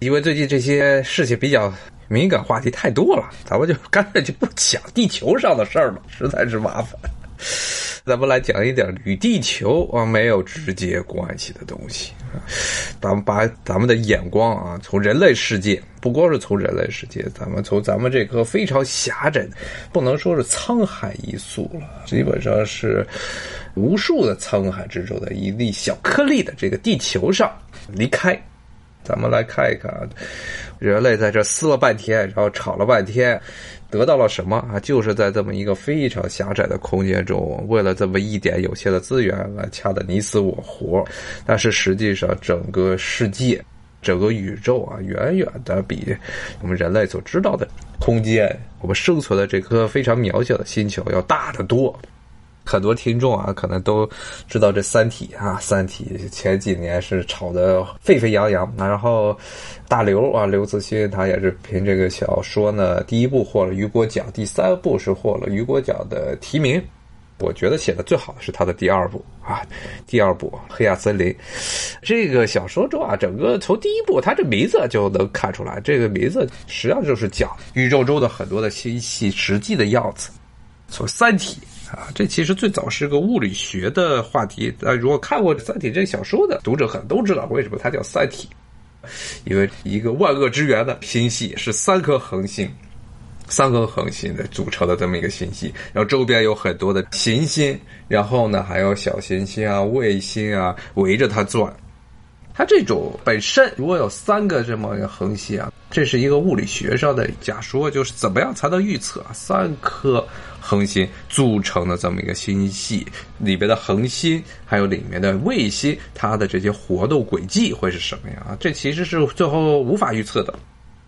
因为最近这些事情比较敏感，话题太多了，咱们就干脆就不讲地球上的事儿了，实在是麻烦。咱们来讲一点与地球啊没有直接关系的东西。咱们把咱们的眼光啊，从人类世界，不光是从人类世界，咱们从咱们这颗非常狭窄，不能说是沧海一粟了，基本上是无数的沧海之中的一粒小颗粒的这个地球上离开。咱们来看一看啊，人类在这撕了半天，然后吵了半天。得到了什么啊？就是在这么一个非常狭窄的空间中，为了这么一点有限的资源来掐得你死我活。但是实际上，整个世界、整个宇宙啊，远远的比我们人类所知道的空间，我们生存的这颗非常渺小的星球要大得多。很多听众啊，可能都知道这《三体》啊，《三体》前几年是炒得沸沸扬扬。然后大刘啊，刘慈欣他也是凭这个小说呢，第一部获了雨果奖，第三部是获了雨果奖的提名。我觉得写的最好的是他的第二部啊，第二部《黑暗森林》这个小说中啊，整个从第一部他这名字就能看出来，这个名字实际上就是讲宇宙中的很多的星系实际的样子。从《三体》。啊，这其实最早是个物理学的话题。呃，如果看过《三体》这个小说的读者，可能都知道为什么它叫三体，因为一个万恶之源的星系是三颗恒星，三颗恒星的组成的这么一个星系，然后周边有很多的行星，然后呢还有小行星啊、卫星啊围着它转。它这种本身如果有三个这么一个恒星啊，这是一个物理学上的假说，就是怎么样才能预测三颗恒星组成的这么一个星系里边的恒星，还有里面的卫星，它的这些活动轨迹会是什么样？这其实是最后无法预测的。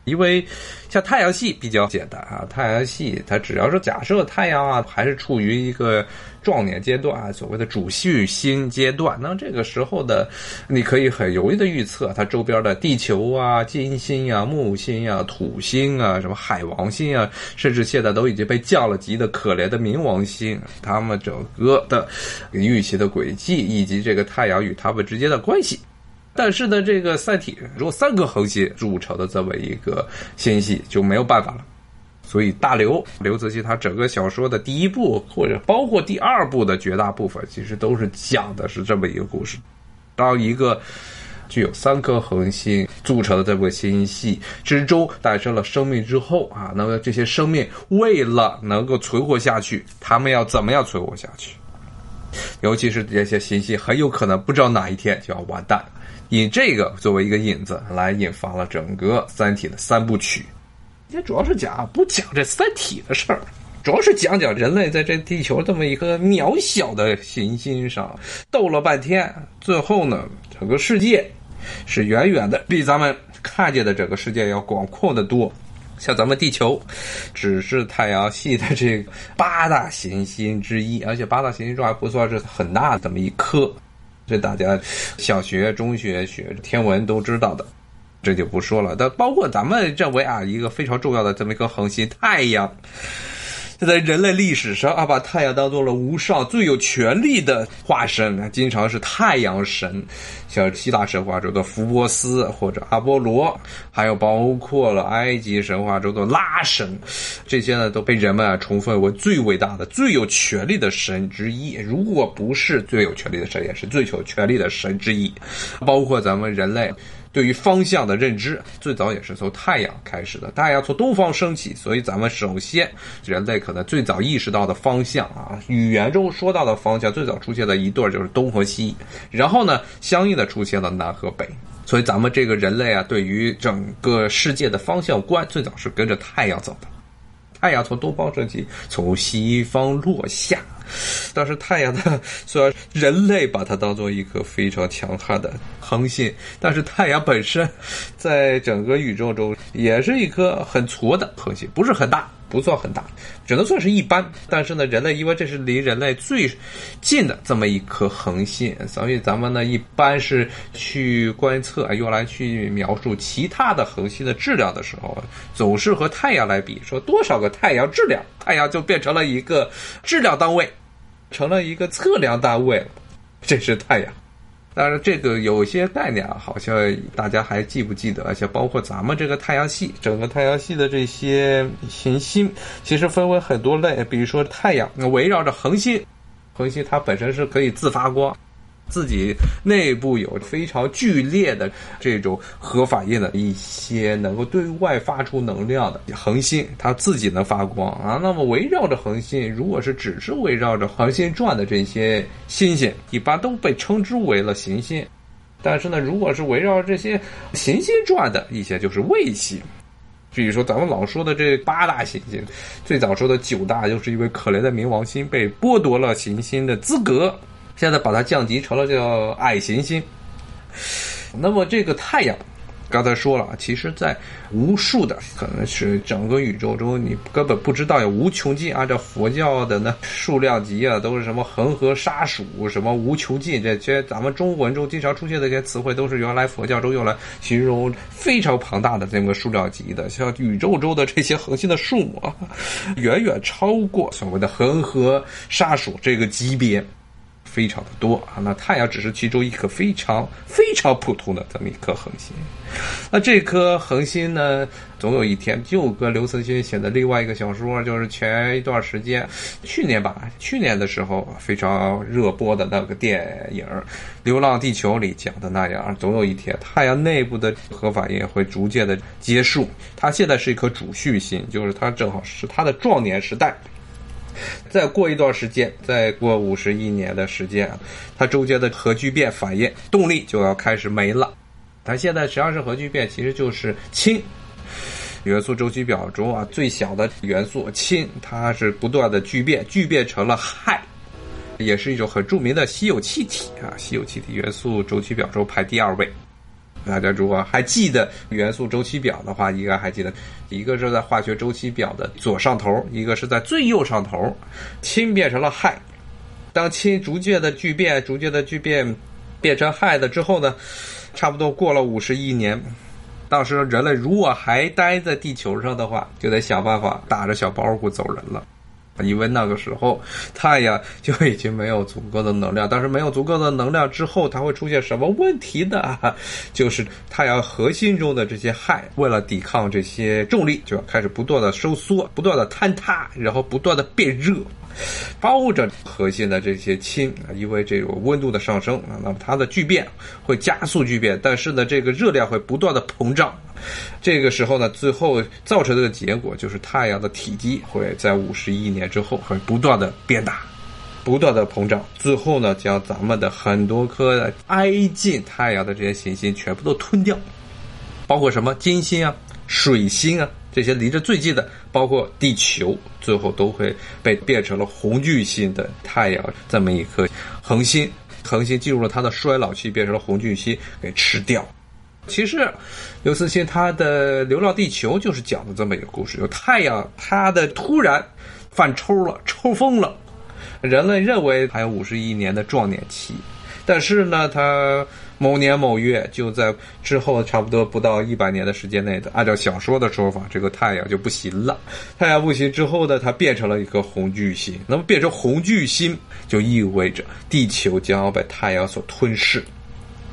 因为像太阳系比较简单啊，太阳系它只要是假设太阳啊还是处于一个壮年阶段啊，所谓的主序星阶段，那这个时候的你可以很容易的预测它周边的地球啊、金星啊、木星啊、土星啊、什么海王星啊，甚至现在都已经被降了级的可怜的冥王星，它们整个的运行的轨迹以及这个太阳与它们之间的关系。但是呢，这个三体如果三个恒星组成的这么一个星系就没有办法了。所以大刘刘慈欣他整个小说的第一部或者包括第二部的绝大部分，其实都是讲的是这么一个故事：当一个具有三颗恒星组成的这个星系之中诞生了生命之后啊，那么这些生命为了能够存活下去，他们要怎么样存活下去？尤其是这些星系很有可能不知道哪一天就要完蛋。以这个作为一个引子，来引发了整个《三体》的三部曲。今天主要是讲不讲这《三体》的事儿，主要是讲讲人类在这地球这么一个渺小的行星上斗了半天，最后呢，整个世界是远远的比咱们看见的整个世界要广阔的多。像咱们地球，只是太阳系的这八大行星之一，而且八大行星中还不算是很大的这么一颗。这大家小学、中学学天文都知道的，这就不说了。但包括咱们认为啊，一个非常重要的这么一颗恒星——太阳。在人类历史上啊，把太阳当做了无上最有权力的化身，经常是太阳神，像希腊神话中的福波斯或者阿波罗，还有包括了埃及神话中的拉神，这些呢都被人们啊重分为最伟大的、最有权力的神之一。如果不是最有权力的神，也是最有权力的神之一。包括咱们人类。对于方向的认知，最早也是从太阳开始的。太阳从东方升起，所以咱们首先人类可能最早意识到的方向啊，语言中说到的方向，最早出现的一对就是东和西。然后呢，相应的出现了南和北。所以咱们这个人类啊，对于整个世界的方向观，最早是跟着太阳走的。太阳从东方升起，从西方落下。但是太阳呢？虽然人类把它当做一颗非常强悍的恒星，但是太阳本身在整个宇宙中也是一颗很矬的恒星，不是很大，不算很大，只能算是一般。但是呢，人类因为这是离人类最近的这么一颗恒星，所以咱们呢一般是去观测，用来去描述其他的恒星的质量的时候，总是和太阳来比，说多少个太阳质量，太阳就变成了一个质量单位。成了一个测量单位了，这是太阳。当然，这个有些概念啊，好像大家还记不记得？而且包括咱们这个太阳系，整个太阳系的这些行星，其实分为很多类。比如说太阳围绕着恒星，恒星它本身是可以自发光。自己内部有非常剧烈的这种核反应的一些能够对外发出能量的恒星，它自己能发光啊。那么围绕着恒星，如果是只是围绕着恒星转的这些星星，一般都被称之为了行星。但是呢，如果是围绕这些行星转的一些，就是卫星。比如说咱们老说的这八大行星，最早说的九大，就是因为可怜的冥王星被剥夺了行星的资格。现在把它降级成了叫矮行星。那么这个太阳，刚才说了，其实在无数的可能是整个宇宙中，你根本不知道有无穷尽。按照佛教的那数量级啊，都是什么恒河沙数，什么无穷尽。这些咱们中文中经常出现的这些词汇，都是原来佛教中用来形容非常庞大的这么个数量级的。像宇宙中的这些恒星的数目啊，远远超过所谓的恒河沙数这个级别。非常的多啊，那太阳只是其中一颗非常非常普通的这么一颗恒星。那这颗恒星呢，总有一天就跟刘慈欣写的另外一个小说，就是前一段时间，去年吧，去年的时候非常热播的那个电影《流浪地球》里讲的那样，总有一天太阳内部的核反应会逐渐的结束。它现在是一颗主序星，就是它正好是它的壮年时代。再过一段时间，再过五十亿年的时间啊，它中间的核聚变反应动力就要开始没了。它现在实际上是核聚变，其实就是氢元素周期表中啊最小的元素氢，它是不断的聚变，聚变成了氦，也是一种很著名的稀有气体啊。稀有气体元素周期表中排第二位。大家如果还记得元素周期表的话，应该还记得，一个是在化学周期表的左上头，一个是在最右上头，氢变成了氦。当氢逐渐的聚变，逐渐的聚变变成氦的之后呢，差不多过了五十亿年，到时候人类如果还待在地球上的话，就得想办法打着小包袱走人了。因为那个时候太阳就已经没有足够的能量，但是没有足够的能量之后，它会出现什么问题呢？就是太阳核心中的这些氦，为了抵抗这些重力，就要开始不断的收缩，不断的坍塌，然后不断的变热。包着核心的这些氢啊，因为这个温度的上升啊，那么它的聚变会加速聚变，但是呢，这个热量会不断的膨胀。这个时候呢，最后造成的结果就是太阳的体积会在五十亿年之后会不断的变大，不断的膨胀，最后呢，将咱们的很多颗挨近太阳的这些行星全部都吞掉，包括什么金星啊、水星啊。这些离着最近的，包括地球，最后都会被变成了红巨星的太阳这么一颗恒星。恒星进入了它的衰老期，变成了红巨星，给吃掉。其实，刘慈欣他的《流浪地球》就是讲的这么一个故事：，有太阳它的突然犯抽了，抽风了。人类认为还有五十亿年的壮年期，但是呢，它。某年某月，就在之后差不多不到一百年的时间内的，按照小说的说法，这个太阳就不行了。太阳不行之后呢，它变成了一颗红巨星。那么变成红巨星，就意味着地球将要被太阳所吞噬。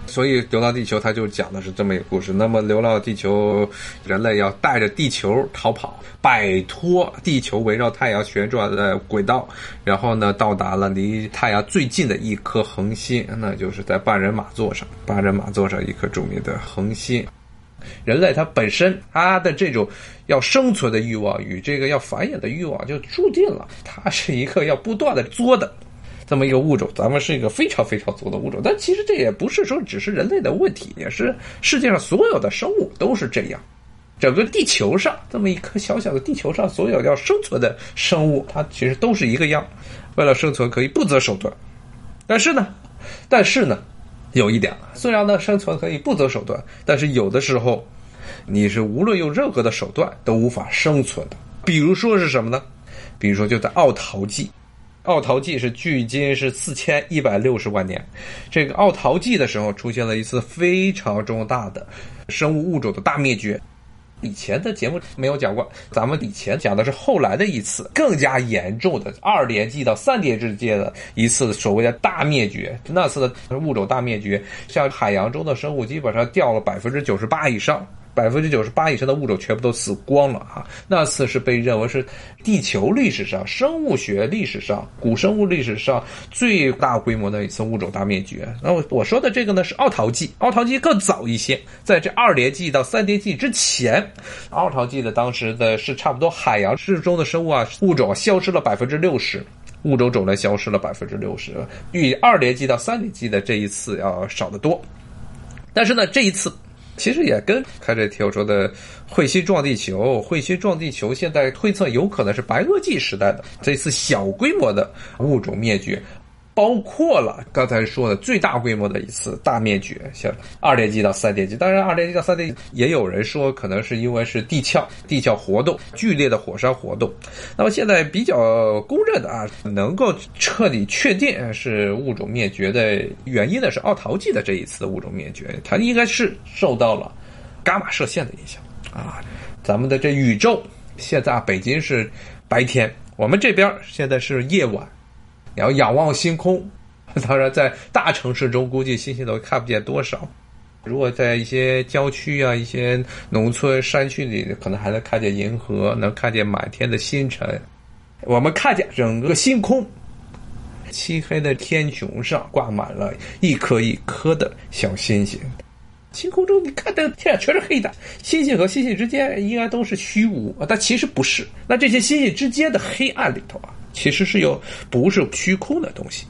所以《流浪地球》它就讲的是这么一个故事。那么《流浪地球》，人类要带着地球逃跑，摆脱地球围绕太阳旋转的轨道，然后呢，到达了离太阳最近的一颗恒星，那就是在半人马座上。半人马座上一颗著名的恒星。人类它本身它的这种要生存的欲望与这个要繁衍的欲望，就注定了它是一个要不断的作的。这么一个物种，咱们是一个非常非常足的物种，但其实这也不是说只是人类的问题，也是世界上所有的生物都是这样。整个地球上这么一颗小小的地球上，所有要生存的生物，它其实都是一个样。为了生存，可以不择手段。但是呢，但是呢，有一点，虽然呢生存可以不择手段，但是有的时候，你是无论用任何的手段都无法生存的。比如说是什么呢？比如说就在奥陶纪。奥陶纪是距今是四千一百六十万年，这个奥陶纪的时候出现了一次非常重大的生物物种的大灭绝。以前的节目没有讲过，咱们以前讲的是后来的一次更加严重的二叠纪到三叠之间的一次所谓的大灭绝。那次的物种大灭绝，像海洋中的生物基本上掉了百分之九十八以上。百分之九十八以上的物种全部都死光了啊！那次是被认为是地球历史上、生物学历史上、古生物历史上最大规模的一次物种大灭绝。那我我说的这个呢是奥陶纪，奥陶纪更早一些，在这二叠纪到三叠纪之前，奥陶纪的当时的是差不多海洋之中的生物啊物种消失了百分之六十，物种种类消失了百分之六十，比二叠纪到三叠纪的这一次要少得多。但是呢，这一次。其实也跟开这题我说的彗星撞地球，彗星撞地球，现在推测有可能是白垩纪时代的这次小规模的物种灭绝。包括了刚才说的最大规模的一次大灭绝，像二叠纪到三叠纪。当然，二叠纪到三叠纪也有人说可能是因为是地壳地壳活动剧烈的火山活动。那么现在比较公认的啊，能够彻底确定是物种灭绝的原因呢，是奥陶纪的这一次的物种灭绝，它应该是受到了伽马射线的影响啊。咱们的这宇宙现在啊北京是白天，我们这边现在是夜晚。然后仰望星空，当然在大城市中估计星星都看不见多少。如果在一些郊区啊、一些农村山区里，可能还能看见银河，能看见满天的星辰。我们看见整个星空，漆黑的天穹上挂满了一颗一颗的小星星。星空中你看的天全是黑的，星星和星星之间应该都是虚无啊，但其实不是。那这些星星之间的黑暗里头啊。其实是有不是虚空的东西，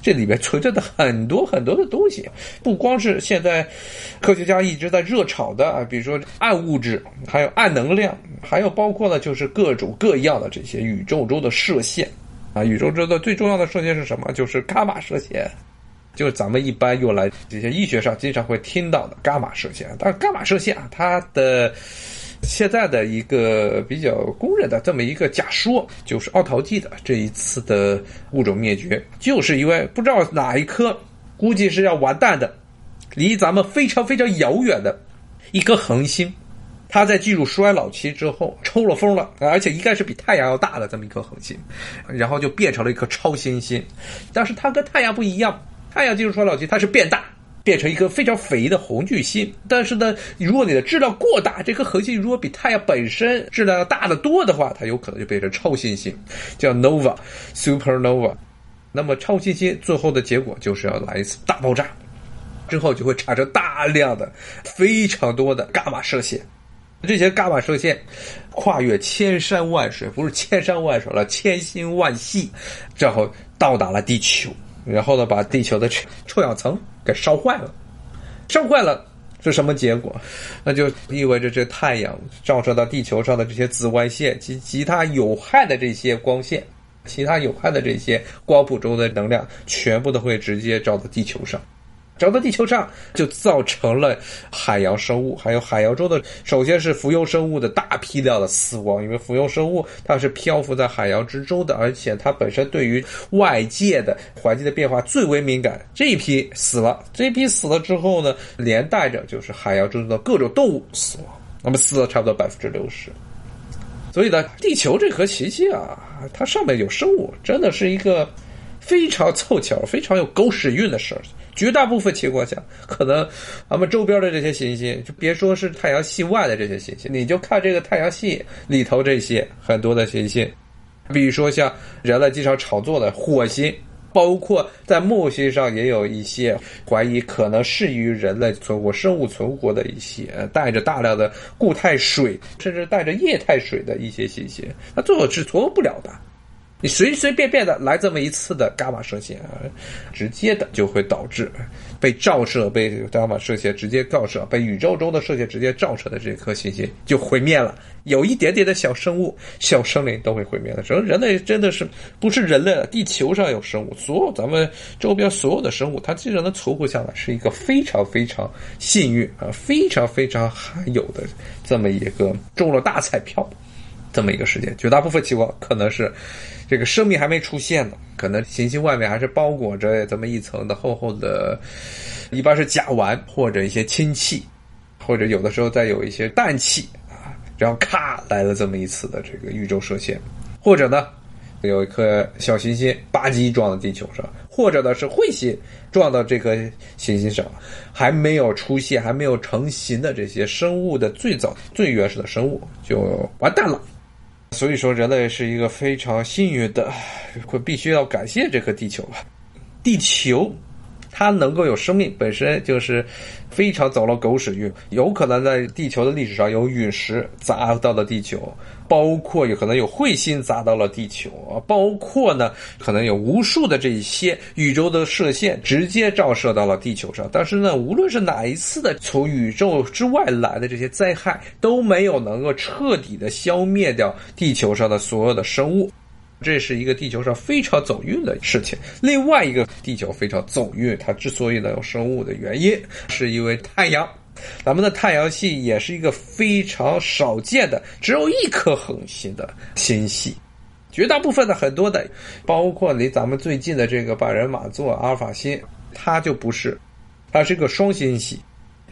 这里面存在的很多很多的东西，不光是现在科学家一直在热炒的啊，比如说暗物质，还有暗能量，还有包括了就是各种各样的这些宇宙中的射线啊，宇宙中的最重要的射线是什么？就是伽马射线，就是咱们一般用来这些医学上经常会听到的伽马射线。但是伽马射线啊，它的现在的一个比较公认的这么一个假说，就是奥陶纪的这一次的物种灭绝，就是因为不知道哪一颗，估计是要完蛋的，离咱们非常非常遥远的一颗恒星，它在进入衰老期之后抽了风了，而且应该是比太阳要大的这么一颗恒星，然后就变成了一颗超新星，但是它跟太阳不一样，太阳进入衰老期它是变大。变成一颗非常肥的红巨星，但是呢，如果你的质量过大，这颗恒星如果比太阳本身质量要大得多的话，它有可能就变成超新星，叫 nova supernova。那么超新星最后的结果就是要来一次大爆炸，之后就会产生大量的、非常多的伽马射线。这些伽马射线跨越千山万水，不是千山万水了，千星万系，然后到达了地球。然后呢，把地球的臭氧层给烧坏了，烧坏了是什么结果？那就意味着这太阳照射到地球上的这些紫外线及其他有害的这些光线，其他有害的这些光谱中的能量，全部都会直接照到地球上。找到地球上，就造成了海洋生物，还有海洋中的，首先是浮游生物的大批量的死亡，因为浮游生物它是漂浮在海洋之中的，而且它本身对于外界的环境的变化最为敏感。这一批死了，这一批死了之后呢，连带着就是海洋中的各种动物死亡，那么死了差不多百分之六十。所以呢，地球这颗行星啊，它上面有生物，真的是一个非常凑巧、非常有狗屎运的事儿。绝大部分情况下，可能咱们周边的这些行星，就别说是太阳系外的这些行星，你就看这个太阳系里头这些很多的行星，比如说像人类经常炒作的火星，包括在木星上也有一些怀疑可能适于人类存活、生物存活的一些带着大量的固态水，甚至带着液态水的一些行星，那最后是存活不了的。你随随便便的来这么一次的伽马射线啊，直接的就会导致被照射、被伽马射线直接照射、被宇宙中的射线直接照射的这颗行星就毁灭了。有一点点的小生物、小生灵都会毁灭的。整个人类真的是不是人类，地球上有生物，所有咱们周边所有的生物，它既然能存活下来，是一个非常非常幸运啊，非常非常罕有的这么一个中了大彩票这么一个事件。绝大部分情况可能是。这个生命还没出现呢，可能行星外面还是包裹着这么一层的厚厚的，一般是甲烷或者一些氢气，或者有的时候再有一些氮气啊，然后咔来了这么一次的这个宇宙射线，或者呢，有一颗小行星吧唧撞到地球上，或者呢是彗星撞到这颗行星上，还没有出现、还没有成型的这些生物的最早、最原始的生物就完蛋了。所以说，人类是一个非常幸运的，会必须要感谢这颗地球吧。地球。它能够有生命，本身就是非常走了狗屎运。有可能在地球的历史上有陨石砸到了地球，包括有可能有彗星砸到了地球啊，包括呢可能有无数的这些宇宙的射线直接照射到了地球上。但是呢，无论是哪一次的从宇宙之外来的这些灾害，都没有能够彻底的消灭掉地球上的所有的生物。这是一个地球上非常走运的事情。另外一个地球非常走运，它之所以能有生物的原因，是因为太阳。咱们的太阳系也是一个非常少见的，只有一颗恒星的星系。绝大部分的很多的，包括离咱们最近的这个拜仁马座阿尔法星，它就不是，它是个双星系。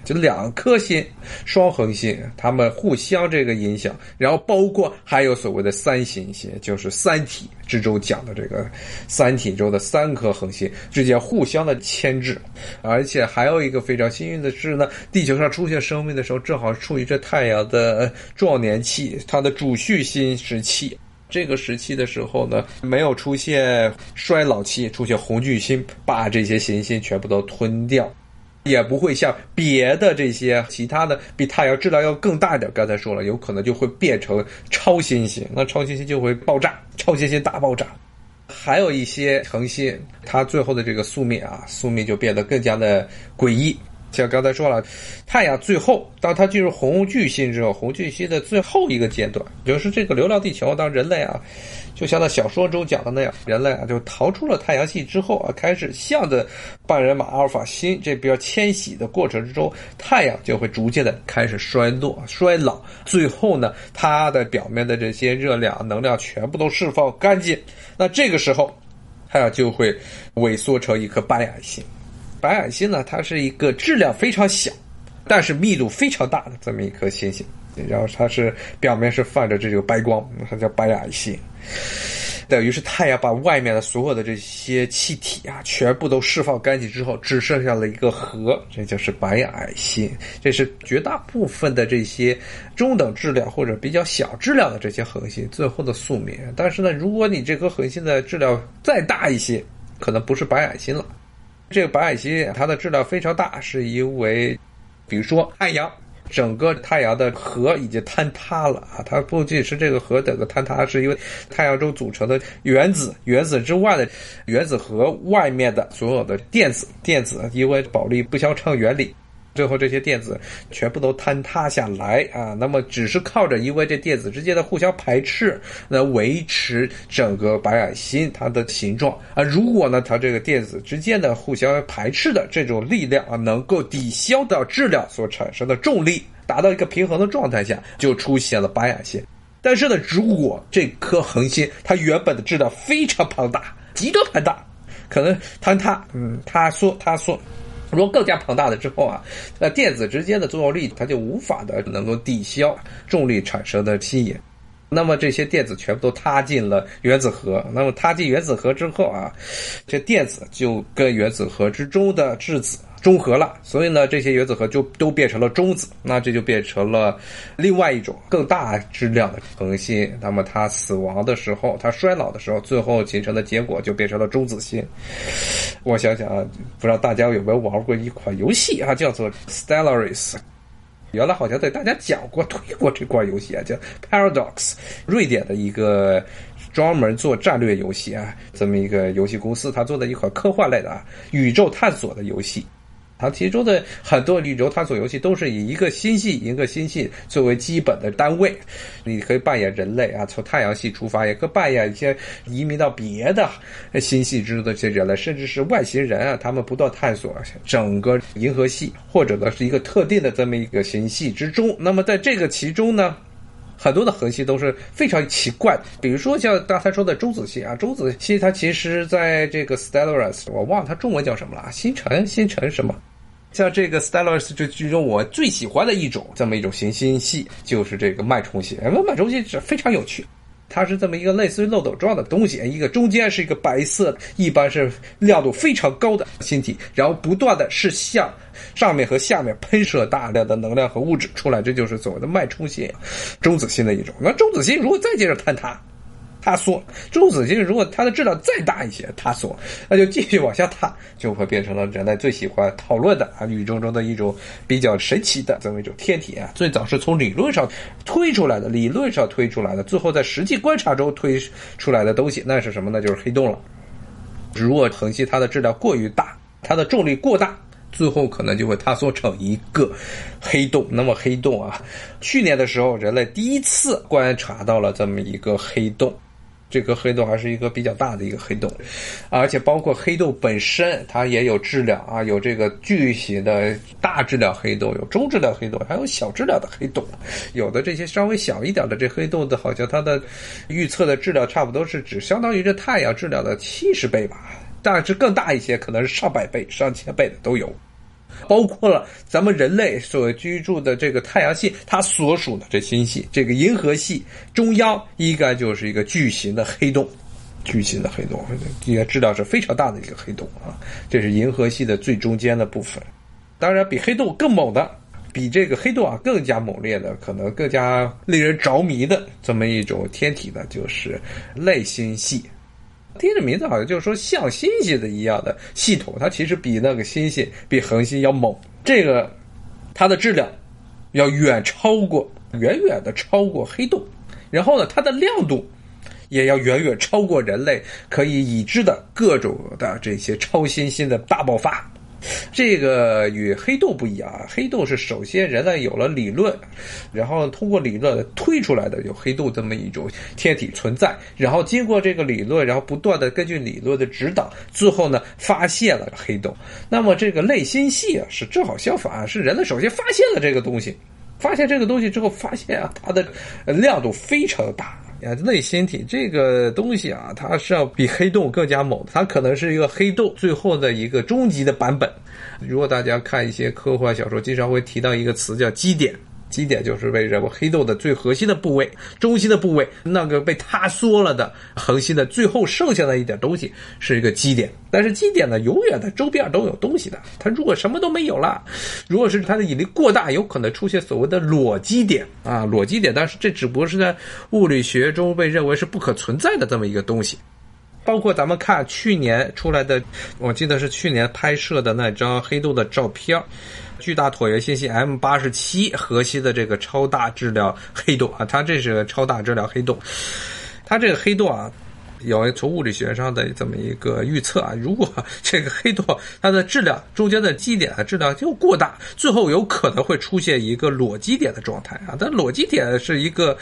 就两颗星，双恒星，它们互相这个影响，然后包括还有所谓的三行星，就是三体之中讲的这个三体中的三颗恒星之间互相的牵制，而且还有一个非常幸运的是呢，地球上出现生命的时候，正好处于这太阳的壮年期，它的主序星时期，这个时期的时候呢，没有出现衰老期，出现红巨星把这些行星全部都吞掉。也不会像别的这些其他的比太阳质量要更大一点。刚才说了，有可能就会变成超新星，那超新星就会爆炸，超新星大爆炸。还有一些恒星，它最后的这个宿命啊，宿命就变得更加的诡异。像刚才说了，太阳最后当它进入红巨星之后，红巨星的最后一个阶段，就是这个流浪地球，当人类啊。就像那小说中讲的那样，人类啊就逃出了太阳系之后啊，开始向着半人马阿尔法星这边迁徙的过程之中，太阳就会逐渐的开始衰落、衰老，最后呢，它的表面的这些热量、能量全部都释放干净，那这个时候，太阳就会萎缩成一颗白矮星。白矮星呢，它是一个质量非常小，但是密度非常大的这么一颗星星，然后它是表面是泛着这个白光，它叫白矮星。等于是太阳把外面的所有的这些气体啊，全部都释放干净之后，只剩下了一个核，这就是白矮星。这是绝大部分的这些中等质量或者比较小质量的这些恒星最后的宿命。但是呢，如果你这颗恒星的质量再大一些，可能不是白矮星了。这个白矮星它的质量非常大，是因为，比如说太阳。整个太阳的核已经坍塌了啊！它不仅是这个核整个坍塌，是因为太阳中组成的原子，原子之外的原子核外面的所有的电子，电子因为保利不相称原理。最后这些电子全部都坍塌下来啊！那么只是靠着因为这电子之间的互相排斥来维持整个白矮星它的形状啊！如果呢它这个电子之间的互相排斥的这种力量啊，能够抵消掉质量所产生的重力，达到一个平衡的状态下，就出现了白矮星。但是呢，如果这颗恒星它原本的质量非常庞大，极端庞大，可能坍塌，嗯，塌缩，塌缩。如果更加庞大的之后啊，呃电子之间的作用力它就无法的能够抵消重力产生的吸引，那么这些电子全部都塌进了原子核。那么塌进原子核之后啊，这电子就跟原子核之中的质子。中和了，所以呢，这些原子核就都变成了中子，那这就变成了另外一种更大质量的恒星。那么它死亡的时候，它衰老的时候，最后形成的结果就变成了中子星。我想想啊，不知道大家有没有玩过一款游戏啊，叫做 Stellaris。原来好像对大家讲过、推过这款游戏啊，叫 Paradox，瑞典的一个专门做战略游戏啊，这么一个游戏公司，它做的一款科幻类的啊宇宙探索的游戏。它其中的很多宇宙探索游戏都是以一个星系一个星系作为基本的单位，你可以扮演人类啊，从太阳系出发，也可以扮演一些移民到别的星系之中的这些人类，甚至是外星人啊，他们不断探索整个银河系，或者呢是一个特定的这么一个星系之中。那么在这个其中呢，很多的恒星都是非常奇怪，比如说像刚才说的中子星啊，中子星它其实在这个 Stellaris，我忘了它中文叫什么了，星辰星辰什么。像这个 Stellars 这剧中我最喜欢的一种这么一种行星系，就是这个脉冲系。那脉冲系是非常有趣，它是这么一个类似于漏斗状的东西，一个中间是一个白色，一般是亮度非常高的星体，然后不断的是向上面和下面喷射大量的能量和物质出来，这就是所谓的脉冲星，中子星的一种。那中子星如果再接着坍塌。塌缩，中子星如果它的质量再大一些，塌缩，那就继续往下塌，就会变成了人类最喜欢讨论的啊，宇宙中的一种比较神奇的这么一种天体啊。最早是从理论上推出来的，理论上推出来的，最后在实际观察中推出来的东西，那是什么呢？就是黑洞了。如果恒星它的质量过于大，它的重力过大，最后可能就会塌缩成一个黑洞。那么黑洞啊，去年的时候，人类第一次观察到了这么一个黑洞。这个黑洞还是一个比较大的一个黑洞，而且包括黑洞本身，它也有质量啊，有这个巨型的大质量黑洞，有中质量黑洞，还有小质量的黑洞。有的这些稍微小一点的这黑洞的，好像它的预测的质量差不多是只相当于这太阳质量的七十倍吧，但是更大一些，可能是上百倍、上千倍的都有。包括了咱们人类所居住的这个太阳系，它所属的这星系，这个银河系中央应该就是一个巨型的黑洞，巨型的黑洞，应该质量是非常大的一个黑洞啊。这是银河系的最中间的部分。当然，比黑洞更猛的，比这个黑洞啊更加猛烈的，可能更加令人着迷的这么一种天体呢，就是类星系。听着名字好像就是说像星星的一样的系统，它其实比那个星星、比恒星要猛。这个它的质量要远超过、远远的超过黑洞，然后呢，它的亮度也要远远超过人类可以已知的各种的这些超新星的大爆发。这个与黑洞不一样啊，黑洞是首先人类有了理论，然后通过理论推出来的有黑洞这么一种天体存在，然后经过这个理论，然后不断的根据理论的指导，最后呢发现了黑洞。那么这个类星系啊是正好相反，是人类首先发现了这个东西，发现这个东西之后，发现啊它的亮度非常大。呀，类星体这个东西啊，它是要比黑洞更加猛，它可能是一个黑洞最后的一个终极的版本。如果大家看一些科幻小说，经常会提到一个词叫基点。基点就是被认为黑洞的最核心的部位、中心的部位，那个被塌缩了的恒星的最后剩下的一点东西是一个基点。但是基点呢，永远的周边都有东西的。它如果什么都没有了，如果是它的引力过大，有可能出现所谓的裸基点啊，裸基点。但是这只不过是在物理学中被认为是不可存在的这么一个东西。包括咱们看去年出来的，我记得是去年拍摄的那张黑洞的照片。巨大椭圆星系 M 八十七核心的这个超大质量黑洞啊，它这是超大质量黑洞，它这个黑洞啊。有从物理学上的这么一个预测啊，如果这个黑洞它的质量中间的基点的质量就过大，最后有可能会出现一个裸基点的状态啊。但裸基点是一个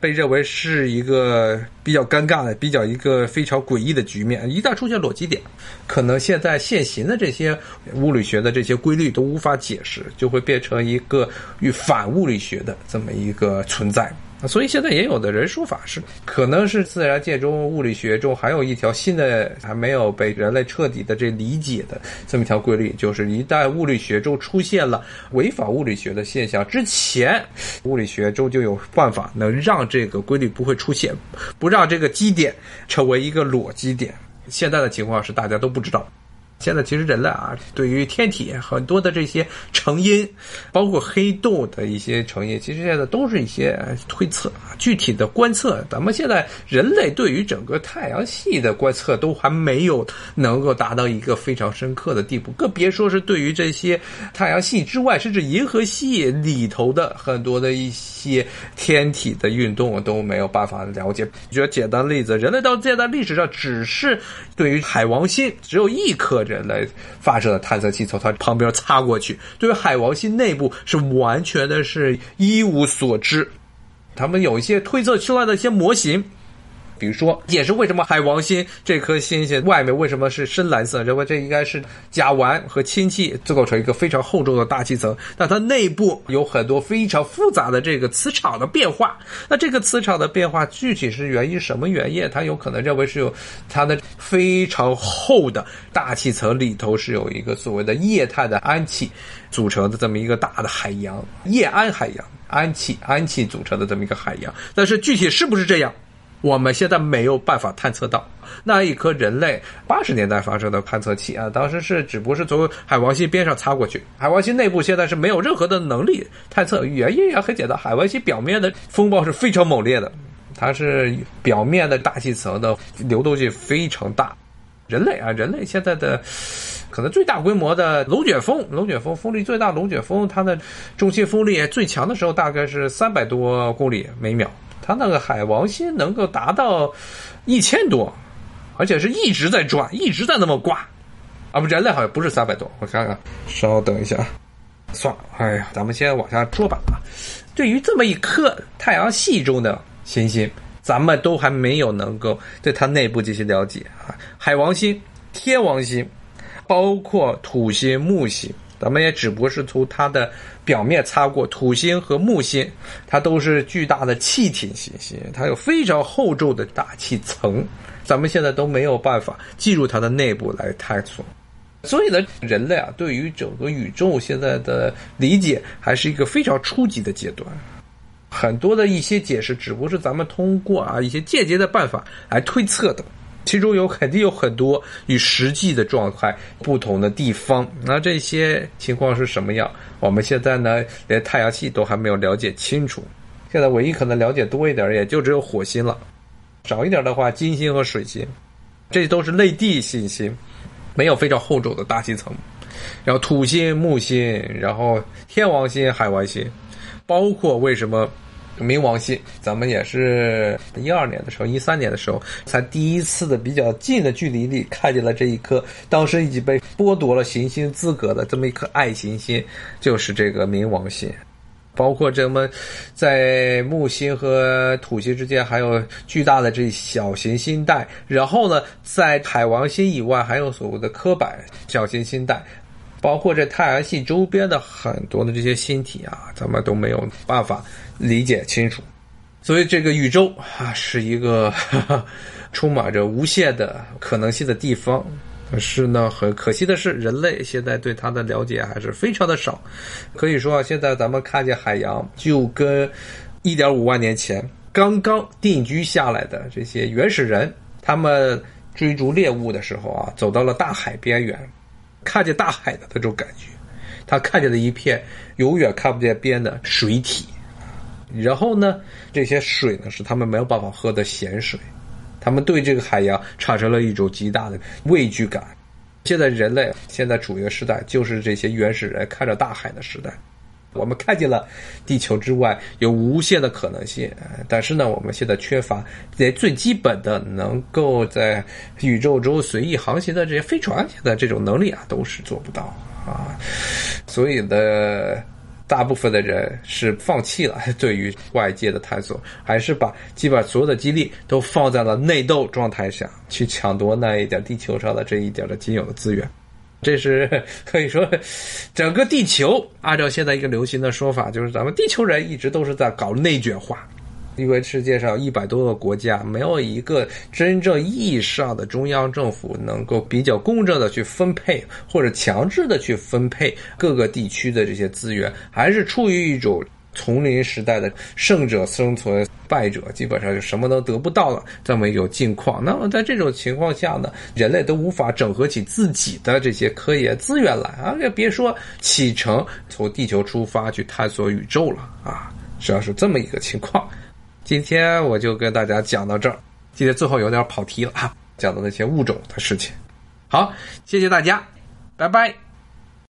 被认为是一个比较尴尬的、比较一个非常诡异的局面。一旦出现裸基点，可能现在现行的这些物理学的这些规律都无法解释，就会变成一个与反物理学的这么一个存在。所以现在也有的人说法是，可能是自然界中、物理学中还有一条新的还没有被人类彻底的这理解的这么一条规律，就是一旦物理学中出现了违反物理学的现象之前，物理学中就有办法能让这个规律不会出现，不让这个基点成为一个裸基点。现在的情况是大家都不知道。现在其实人类啊，对于天体很多的这些成因，包括黑洞的一些成因，其实现在都是一些推测。具体的观测，咱们现在人类对于整个太阳系的观测都还没有能够达到一个非常深刻的地步，更别说是对于这些太阳系之外，甚至银河系里头的很多的一些天体的运动都没有办法了解。举个简单例子，人类到现在历史上只是对于海王星只有一颗。人类发射的探测器从它旁边擦过去，对于海王星内部是完全的是一无所知。他们有一些推测出来的一些模型，比如说，也是为什么海王星这颗星星外面为什么是深蓝色，认为这应该是甲烷和氢气构成一个非常厚重的大气层，但它内部有很多非常复杂的这个磁场的变化。那这个磁场的变化具体是源于什么原因？它有可能认为是有它的非常厚的大气层里头是有一个所谓的液态的氨气组成的这么一个大的海洋，液氨海洋，氨气氨气组成的这么一个海洋。但是具体是不是这样？我们现在没有办法探测到那一颗人类八十年代发射的探测器啊，当时是只不过是从海王星边上擦过去，海王星内部现在是没有任何的能力探测。原因也很简单，海王星表面的风暴是非常猛烈的，它是表面的大气层的流动性非常大。人类啊，人类现在的可能最大规模的龙卷风，龙卷风风力最大，龙卷风它的中心风力最强的时候大概是三百多公里每秒。它那个海王星能够达到一千多，而且是一直在转，一直在那么挂。啊，不，人类好像不是三百多，我看看，稍等一下，算了，哎呀，咱们先往下说吧。啊，对于这么一颗太阳系中的行星，咱们都还没有能够对它内部进行了解啊。海王星、天王星，包括土星、木星。咱们也只不过是从它的表面擦过，土星和木星，它都是巨大的气体行星，它有非常厚重的大气层，咱们现在都没有办法进入它的内部来探索。所以呢，人类啊，对于整个宇宙现在的理解还是一个非常初级的阶段，很多的一些解释只不过是咱们通过啊一些间接的办法来推测的。其中有肯定有很多与实际的状态不同的地方，那这些情况是什么样？我们现在呢，连太阳系都还没有了解清楚。现在唯一可能了解多一点，也就只有火星了。少一点的话，金星和水星，这都是类地行星，没有非常厚重的大气层。然后土星、木星，然后天王星、海王星，包括为什么？冥王星，咱们也是一二年的时候，一三年的时候，才第一次的比较近的距离里看见了这一颗，当时已经被剥夺了行星资格的这么一颗爱行星，就是这个冥王星。包括这么在木星和土星之间还有巨大的这小行星带，然后呢，在海王星以外还有所谓的柯柏小行星带。包括这太阳系周边的很多的这些星体啊，咱们都没有办法理解清楚。所以这个宇宙啊，是一个充满着无限的可能性的地方。可是呢，很可惜的是，人类现在对它的了解还是非常的少。可以说啊，现在咱们看见海洋，就跟一点五万年前刚刚定居下来的这些原始人，他们追逐猎物的时候啊，走到了大海边缘。看见大海的那种感觉，他看见了一片永远看不见边的水体，然后呢，这些水呢是他们没有办法喝的咸水，他们对这个海洋产生了一种极大的畏惧感。现在人类现在处于的时代，就是这些原始人看着大海的时代。我们看见了地球之外有无限的可能性，但是呢，我们现在缺乏连最基本的能够在宇宙中随意航行的这些飞船的这种能力啊，都是做不到啊。所以呢，大部分的人是放弃了 对于外界的探索，还是把基本所有的精力都放在了内斗状态下去抢夺那一点地球上的这一点的仅有的资源。这是可以说，整个地球按照现在一个流行的说法，就是咱们地球人一直都是在搞内卷化，因为世界上一百多个国家，没有一个真正意义上的中央政府能够比较公正的去分配或者强制的去分配各个地区的这些资源，还是处于一种。丛林时代的胜者生存，败者基本上就什么都得不到了，这么一种境况。那么在这种情况下呢，人类都无法整合起自己的这些科研资源来啊，也别说启程从地球出发去探索宇宙了啊，实际上是这么一个情况。今天我就跟大家讲到这儿，今天最后有点跑题了啊，讲的那些物种的事情。好，谢谢大家，拜拜。